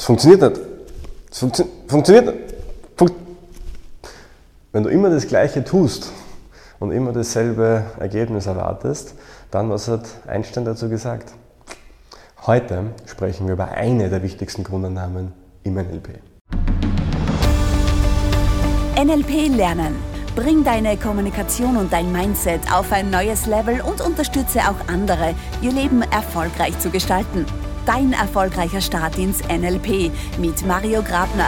Es funktioniert nicht. Es funktio funktioniert nicht. Fun Wenn du immer das Gleiche tust und immer dasselbe Ergebnis erwartest, dann was hat Einstein dazu gesagt? Heute sprechen wir über eine der wichtigsten Grundannahmen im NLP. NLP lernen. Bring deine Kommunikation und dein Mindset auf ein neues Level und unterstütze auch andere, ihr Leben erfolgreich zu gestalten. Dein erfolgreicher Start ins NLP mit Mario Grabner.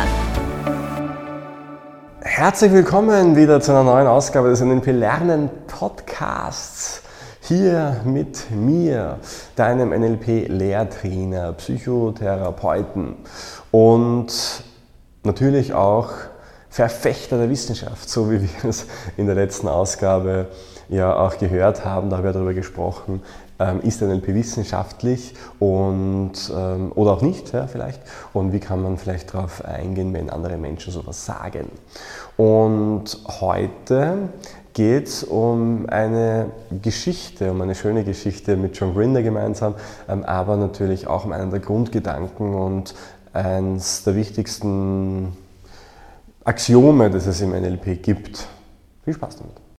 Herzlich willkommen wieder zu einer neuen Ausgabe des NLP Lernen Podcasts. Hier mit mir, deinem NLP-Lehrtrainer, Psychotherapeuten und natürlich auch Verfechter der Wissenschaft, so wie wir es in der letzten Ausgabe ja auch gehört haben, da haben wir darüber gesprochen, ist NLP wissenschaftlich und, ähm, oder auch nicht ja, vielleicht und wie kann man vielleicht darauf eingehen, wenn andere Menschen sowas sagen. Und heute geht es um eine Geschichte, um eine schöne Geschichte mit John Grinder gemeinsam, ähm, aber natürlich auch um einen der Grundgedanken und eines der wichtigsten Axiome, das es im NLP gibt. Viel Spaß damit.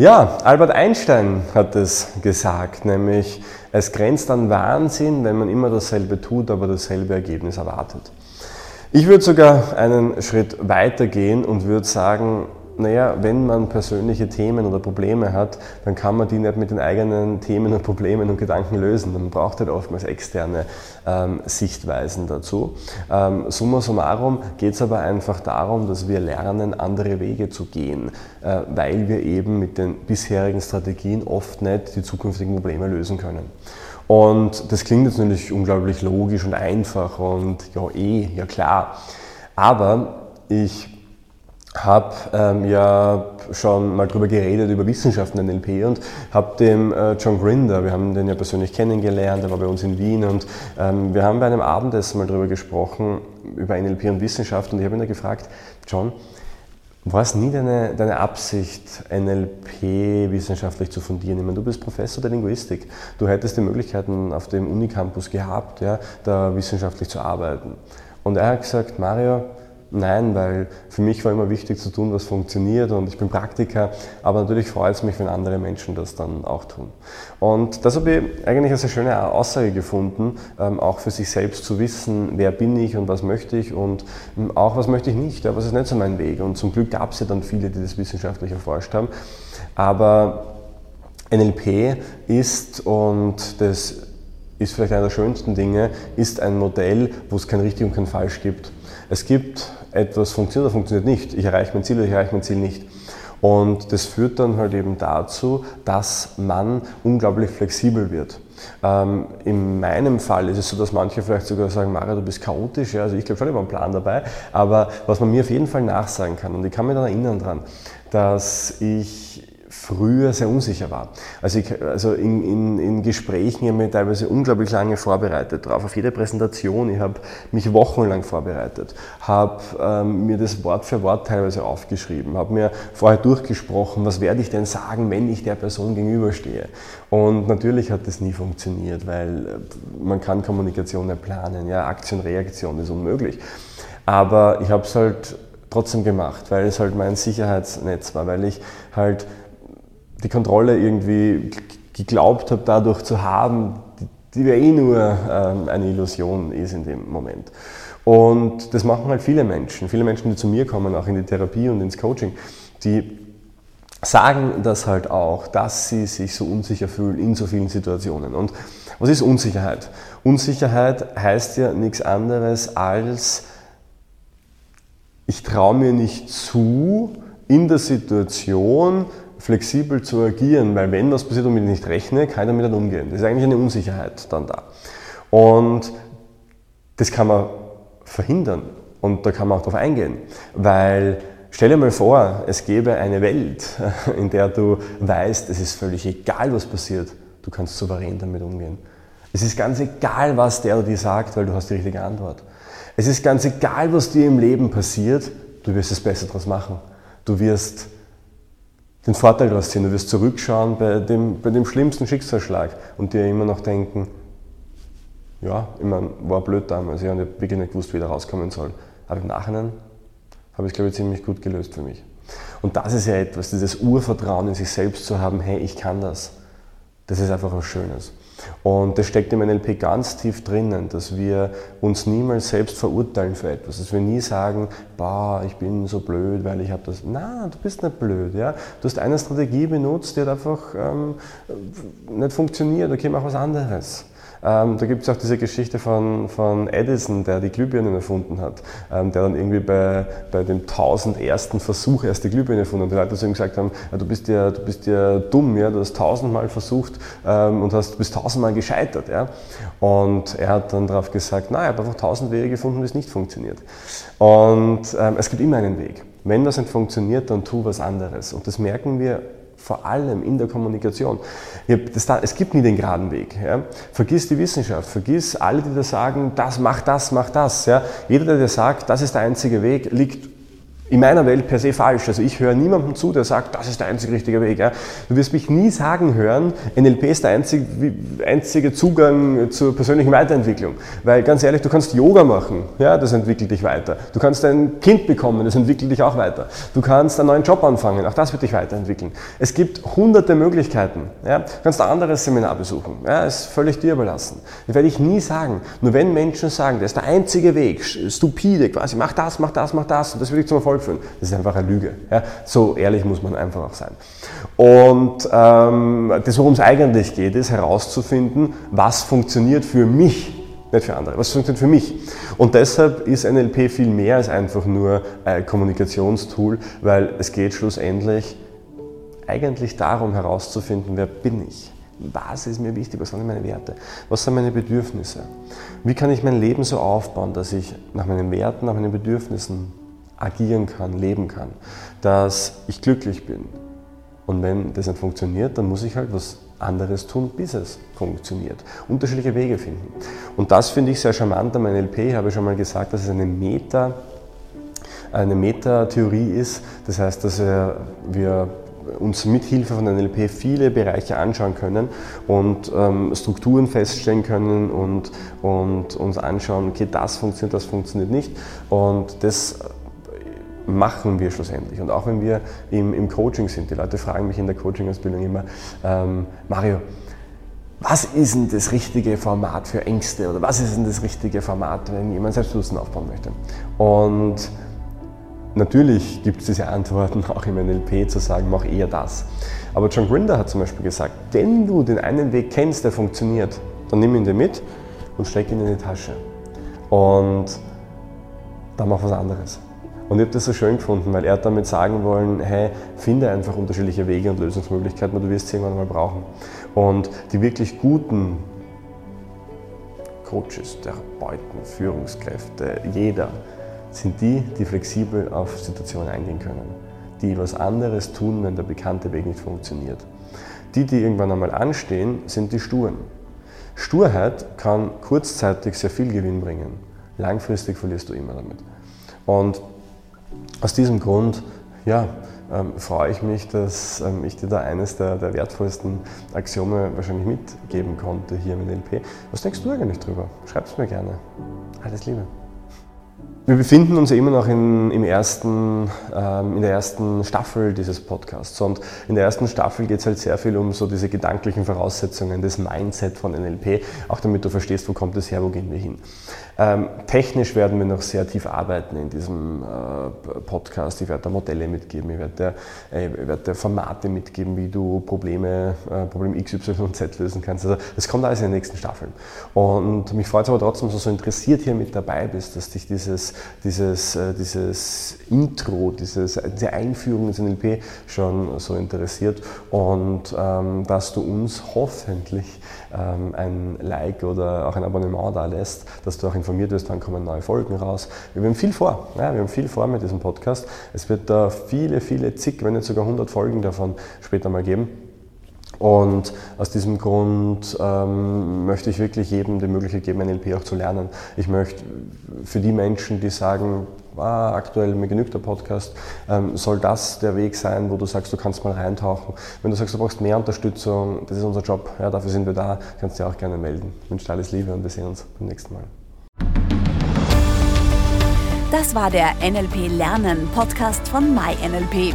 Ja, Albert Einstein hat es gesagt, nämlich es grenzt an Wahnsinn, wenn man immer dasselbe tut, aber dasselbe Ergebnis erwartet. Ich würde sogar einen Schritt weiter gehen und würde sagen, naja, wenn man persönliche Themen oder Probleme hat, dann kann man die nicht mit den eigenen Themen und Problemen und Gedanken lösen. Man braucht halt oftmals externe ähm, Sichtweisen dazu. Ähm, summa summarum geht es aber einfach darum, dass wir lernen, andere Wege zu gehen, äh, weil wir eben mit den bisherigen Strategien oft nicht die zukünftigen Probleme lösen können. Und das klingt jetzt natürlich unglaublich logisch und einfach und ja eh, ja klar. Aber ich habe ähm, ja schon mal darüber geredet, über Wissenschaften in NLP und habe dem äh, John Grinder, wir haben den ja persönlich kennengelernt, er war bei uns in Wien und ähm, wir haben bei einem Abendessen mal darüber gesprochen, über NLP und Wissenschaft und ich habe ihn da gefragt, John, war es nie deine, deine Absicht, NLP wissenschaftlich zu fundieren? Ich meine, du bist Professor der Linguistik. Du hättest die Möglichkeiten auf dem Unicampus gehabt, ja, da wissenschaftlich zu arbeiten. Und er hat gesagt, Mario, Nein, weil für mich war immer wichtig zu tun, was funktioniert und ich bin Praktiker, aber natürlich freut es mich, wenn andere Menschen das dann auch tun. Und das habe ich eigentlich als eine schöne Aussage gefunden, ähm, auch für sich selbst zu wissen, wer bin ich und was möchte ich und ähm, auch was möchte ich nicht, was ist nicht so mein Weg. Und zum Glück gab es ja dann viele, die das wissenschaftlich erforscht haben. Aber NLP ist, und das ist vielleicht einer der schönsten Dinge, ist ein Modell, wo es kein richtig und kein falsch gibt. Es gibt etwas funktioniert oder funktioniert nicht. Ich erreiche mein Ziel oder ich erreiche mein Ziel nicht. Und das führt dann halt eben dazu, dass man unglaublich flexibel wird. Ähm, in meinem Fall ist es so, dass manche vielleicht sogar sagen, Mario, du bist chaotisch. Ja, also ich glaube schon, ich habe einen Plan dabei. Aber was man mir auf jeden Fall nachsagen kann, und ich kann mich dann erinnern daran, dass ich früher sehr unsicher war. Also, ich, also in, in, in Gesprächen habe ich mich teilweise unglaublich lange vorbereitet drauf. Auf jede Präsentation, ich habe mich wochenlang vorbereitet, habe ähm, mir das Wort für Wort teilweise aufgeschrieben, habe mir vorher durchgesprochen, was werde ich denn sagen, wenn ich der Person gegenüberstehe. Und natürlich hat das nie funktioniert, weil äh, man kann Kommunikation nicht planen. Ja, Aktion, Reaktion ist unmöglich. Aber ich habe es halt trotzdem gemacht, weil es halt mein Sicherheitsnetz war, weil ich halt die Kontrolle irgendwie geglaubt habe, dadurch zu haben, die, ja eh nur ähm, eine Illusion ist in dem Moment. Und das machen halt viele Menschen, viele Menschen, die zu mir kommen, auch in die Therapie und ins Coaching, die sagen das halt auch, dass sie sich so unsicher fühlen in so vielen Situationen. Und was ist Unsicherheit? Unsicherheit heißt ja nichts anderes als, ich traue mir nicht zu, in der Situation flexibel zu agieren, weil wenn was passiert und ich nicht rechne, kann ich damit dann umgehen. Das ist eigentlich eine Unsicherheit dann da. Und das kann man verhindern und da kann man auch darauf eingehen, weil stell dir mal vor, es gäbe eine Welt, in der du weißt, es ist völlig egal, was passiert, du kannst souverän damit umgehen. Es ist ganz egal, was der oder die sagt, weil du hast die richtige Antwort. Es ist ganz egal, was dir im Leben passiert, du wirst es besser daraus machen. Du wirst den Vorteil daraus ziehen. Du wirst zurückschauen bei dem, bei dem schlimmsten Schicksalsschlag und dir immer noch denken, ja, ich meine, war blöd damals. Ich habe wirklich nicht gewusst, wie ich da rauskommen soll. Aber im Nachhinein habe ich es, glaube ich, ziemlich gut gelöst für mich. Und das ist ja etwas, dieses Urvertrauen in sich selbst zu haben, hey, ich kann das. Das ist einfach was Schönes. Und das steckt im NLP ganz tief drinnen, dass wir uns niemals selbst verurteilen für etwas. Dass wir nie sagen, bah, ich bin so blöd, weil ich habe das. Nein, du bist nicht blöd. Ja? Du hast eine Strategie benutzt, die hat einfach ähm, nicht funktioniert. Okay, mach was anderes. Ähm, da gibt es auch diese Geschichte von, von Edison, der die Glühbirnen erfunden hat, ähm, der dann irgendwie bei, bei dem tausendersten Versuch erst die Glühbirne erfunden hat. Die Leute zu ihm gesagt haben, ja, du, bist ja, du bist ja dumm, ja? du hast tausendmal versucht ähm, und hast, bist tausendmal gescheitert. Ja? Und er hat dann darauf gesagt, nein, ich habe einfach tausend Wege gefunden, wie es nicht funktioniert. Und ähm, es gibt immer einen Weg. Wenn das nicht funktioniert, dann tu was anderes. Und das merken wir vor allem in der Kommunikation. es gibt nie den geraden Weg. Vergiss die Wissenschaft, vergiss alle, die da sagen, das, mach das, mach das. Jeder, der dir sagt, das ist der einzige Weg, liegt in meiner Welt per se falsch. Also ich höre niemandem zu, der sagt, das ist der einzige richtige Weg. Ja. Du wirst mich nie sagen hören, NLP ist der einzige, einzige Zugang zur persönlichen Weiterentwicklung. Weil ganz ehrlich, du kannst Yoga machen, ja, das entwickelt dich weiter. Du kannst ein Kind bekommen, das entwickelt dich auch weiter. Du kannst einen neuen Job anfangen, auch das wird dich weiterentwickeln. Es gibt hunderte Möglichkeiten. Ja. Du kannst ein anderes Seminar besuchen, ja, ist völlig dir überlassen. Das werde ich nie sagen. Nur wenn Menschen sagen, das ist der einzige Weg, stupide quasi, mach das, mach das, mach das, und das wird dich zum Erfolg Erfolg führen. Das ist einfach eine Lüge. Ja? So ehrlich muss man einfach auch sein. Und ähm, das, worum es eigentlich geht, ist herauszufinden, was funktioniert für mich, nicht für andere, was funktioniert für mich. Und deshalb ist NLP viel mehr als einfach nur ein Kommunikationstool, weil es geht schlussendlich eigentlich darum herauszufinden, wer bin ich. Was ist mir wichtig? Was sind meine Werte? Was sind meine Bedürfnisse? Wie kann ich mein Leben so aufbauen, dass ich nach meinen Werten, nach meinen Bedürfnissen agieren kann, leben kann, dass ich glücklich bin. Und wenn das nicht funktioniert, dann muss ich halt was anderes tun, bis es funktioniert. Unterschiedliche Wege finden. Und das finde ich sehr charmant am NLP. Ich habe schon mal gesagt, dass es eine Meta, eine Meta-Theorie ist. Das heißt, dass wir uns mit Hilfe von NLP viele Bereiche anschauen können und ähm, Strukturen feststellen können und, und uns anschauen, okay, das funktioniert, das funktioniert nicht. Und das machen wir schlussendlich. Und auch wenn wir im, im Coaching sind, die Leute fragen mich in der Coaching-Ausbildung immer, ähm, Mario, was ist denn das richtige Format für Ängste oder was ist denn das richtige Format, wenn jemand Selbstbewusstsein aufbauen möchte? Und natürlich gibt es diese Antworten auch im NLP zu sagen, mach eher das. Aber John Grinder hat zum Beispiel gesagt, wenn du den einen Weg kennst, der funktioniert, dann nimm ihn dir mit und steck ihn in die Tasche. Und dann mach was anderes. Und ich habe das so schön gefunden, weil er hat damit sagen wollen, hey, finde einfach unterschiedliche Wege und Lösungsmöglichkeiten, weil du wirst sie irgendwann mal brauchen. Und die wirklich guten Coaches, Therapeuten, Führungskräfte, jeder, sind die, die flexibel auf Situationen eingehen können. Die was anderes tun, wenn der bekannte Weg nicht funktioniert. Die, die irgendwann einmal anstehen, sind die Sturen. Sturheit kann kurzzeitig sehr viel Gewinn bringen. Langfristig verlierst du immer damit. Und aus diesem Grund ja, ähm, freue ich mich, dass ähm, ich dir da eines der, der, wertvollsten Axiome wahrscheinlich mitgeben konnte hier im NLP. Was denkst du eigentlich drüber? Schreib es mir gerne. Alles Liebe. Wir befinden uns ja immer noch in, im ersten, ähm, in der ersten Staffel dieses Podcasts. Und in der ersten Staffel geht es halt sehr viel um so diese gedanklichen Voraussetzungen, das Mindset von NLP, auch damit du verstehst, wo kommt es her, wo gehen wir hin. Ähm, technisch werden wir noch sehr tief arbeiten in diesem äh, Podcast. Ich werde da Modelle mitgeben, ich werde, äh, ich werde Formate mitgeben, wie du Probleme, äh, Problem X, Y und Z lösen kannst. Also das kommt alles in den nächsten Staffeln. Und mich freut es aber trotzdem, dass du so interessiert hier mit dabei bist, dass dich dieses, dieses, äh, dieses Intro, dieses, diese Einführung ins NLP schon so interessiert und ähm, dass du uns hoffentlich ähm, ein Like oder auch ein Abonnement da lässt, dass du auch informiert wirst, wann kommen neue Folgen raus. Wir haben viel vor, ja, wir haben viel vor mit diesem Podcast. Es wird da viele, viele zig, wenn nicht sogar 100 Folgen davon später mal geben Und aus diesem Grund ähm, möchte ich wirklich jedem die Möglichkeit geben, NLP auch zu lernen. Ich möchte für die Menschen, die sagen, ah, aktuell mir genügt der Podcast, ähm, soll das der Weg sein, wo du sagst, du kannst mal reintauchen. Wenn du sagst, du brauchst mehr Unterstützung, das ist unser Job, ja, dafür sind wir da, kannst du dir auch gerne melden. Ich wünsche dir alles Liebe und wir sehen uns beim nächsten Mal. Das war der NLP Lernen Podcast von MyNLP.